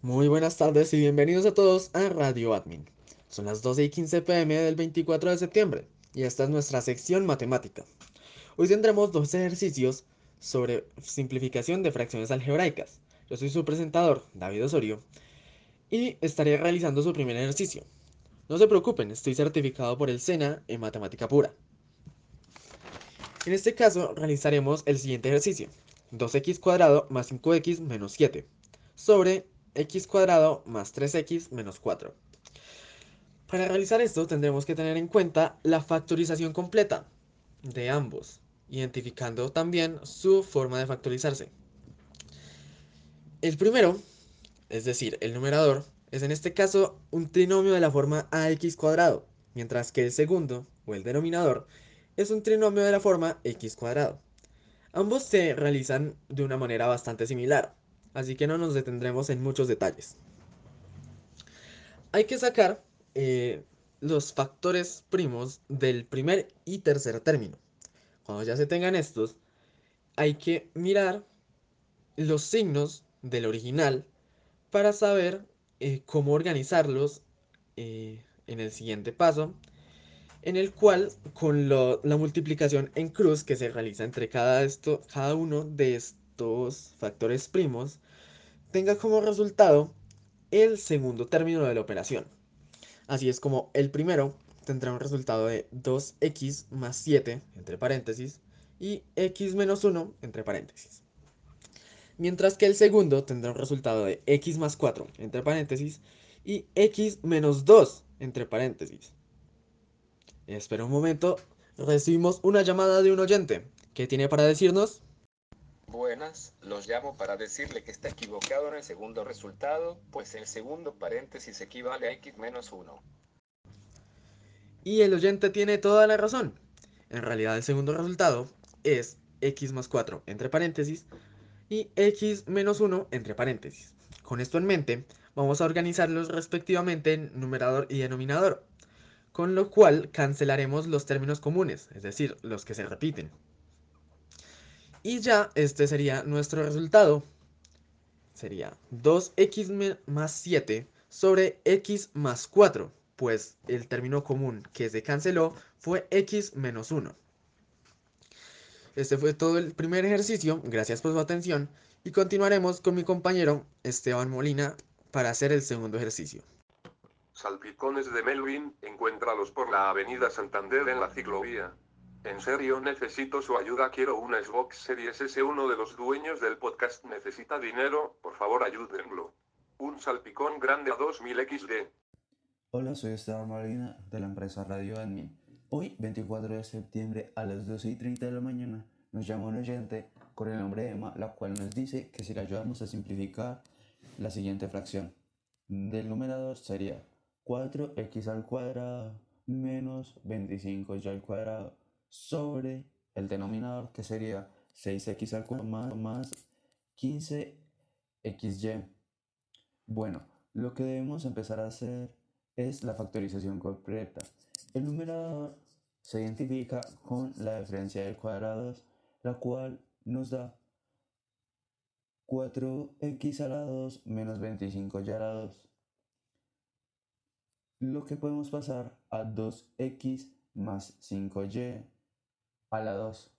Muy buenas tardes y bienvenidos a todos a Radio Admin. Son las 12 y 15 pm del 24 de septiembre y esta es nuestra sección matemática. Hoy tendremos dos ejercicios sobre simplificación de fracciones algebraicas. Yo soy su presentador, David Osorio, y estaré realizando su primer ejercicio. No se preocupen, estoy certificado por el SENA en matemática pura. En este caso realizaremos el siguiente ejercicio. 2x cuadrado más 5x menos 7 sobre x cuadrado más 3x menos 4. Para realizar esto tendremos que tener en cuenta la factorización completa de ambos, identificando también su forma de factorizarse. El primero, es decir, el numerador, es en este caso un trinomio de la forma ax cuadrado, mientras que el segundo, o el denominador, es un trinomio de la forma x cuadrado. Ambos se realizan de una manera bastante similar, así que no nos detendremos en muchos detalles. Hay que sacar eh, los factores primos del primer y tercer término. Cuando ya se tengan estos, hay que mirar los signos del original para saber eh, cómo organizarlos eh, en el siguiente paso, en el cual con la multiplicación en cruz que se realiza entre cada, cada uno de estos factores primos, tenga como resultado el segundo término de la operación. Así es como el primero tendrá un resultado de 2x más 7, entre paréntesis, y x menos 1, entre paréntesis. Mientras que el segundo tendrá un resultado de x más 4, entre paréntesis, y x menos 2, entre paréntesis. Espera un momento, recibimos una llamada de un oyente. ¿Qué tiene para decirnos? Buenas, los llamo para decirle que está equivocado en el segundo resultado, pues el segundo paréntesis equivale a x menos 1. Y el oyente tiene toda la razón. En realidad el segundo resultado es x más 4 entre paréntesis y x menos 1 entre paréntesis. Con esto en mente, vamos a organizarlos respectivamente en numerador y denominador, con lo cual cancelaremos los términos comunes, es decir, los que se repiten. Y ya este sería nuestro resultado. Sería 2x más 7 sobre x más 4, pues el término común que se canceló fue x menos 1. Este fue todo el primer ejercicio, gracias por su atención, y continuaremos con mi compañero Esteban Molina para hacer el segundo ejercicio. Salpicones de Melvin, encuéntralos por la avenida Santander en la ciclovía. En serio necesito su ayuda, quiero una Xbox Series S. Uno de los dueños del podcast necesita dinero, por favor ayúdenlo. Un salpicón grande a 2000 XD. Hola, soy Esteban Molina de la empresa Radio Admin. Hoy, 24 de septiembre a las 12 y 30 de la mañana, nos llama un oyente con el nombre de Emma, la cual nos dice que si le ayudamos a simplificar la siguiente fracción. Del numerador sería 4x al cuadrado menos 25y al cuadrado sobre el denominador que sería 6x al cuadrado más, más 15xy. Bueno, lo que debemos empezar a hacer es la factorización completa. El numerador se identifica con la diferencia de cuadrados, la cual nos da 4x a la 2 menos 25y a la 2. Lo que podemos pasar a 2x más 5y a la 2.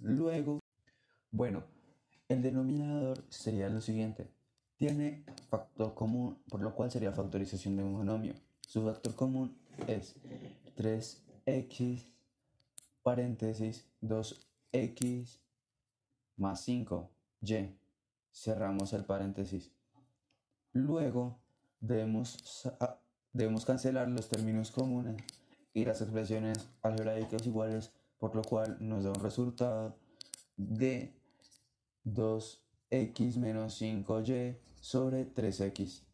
Luego, bueno, el denominador sería lo siguiente. Tiene factor común, por lo cual sería factorización de un monomio. Su factor común es 3x paréntesis 2x más 5y. Cerramos el paréntesis. Luego debemos, debemos cancelar los términos comunes y las expresiones algebraicas iguales, por lo cual nos da un resultado de 2x menos 5y sobre 3x.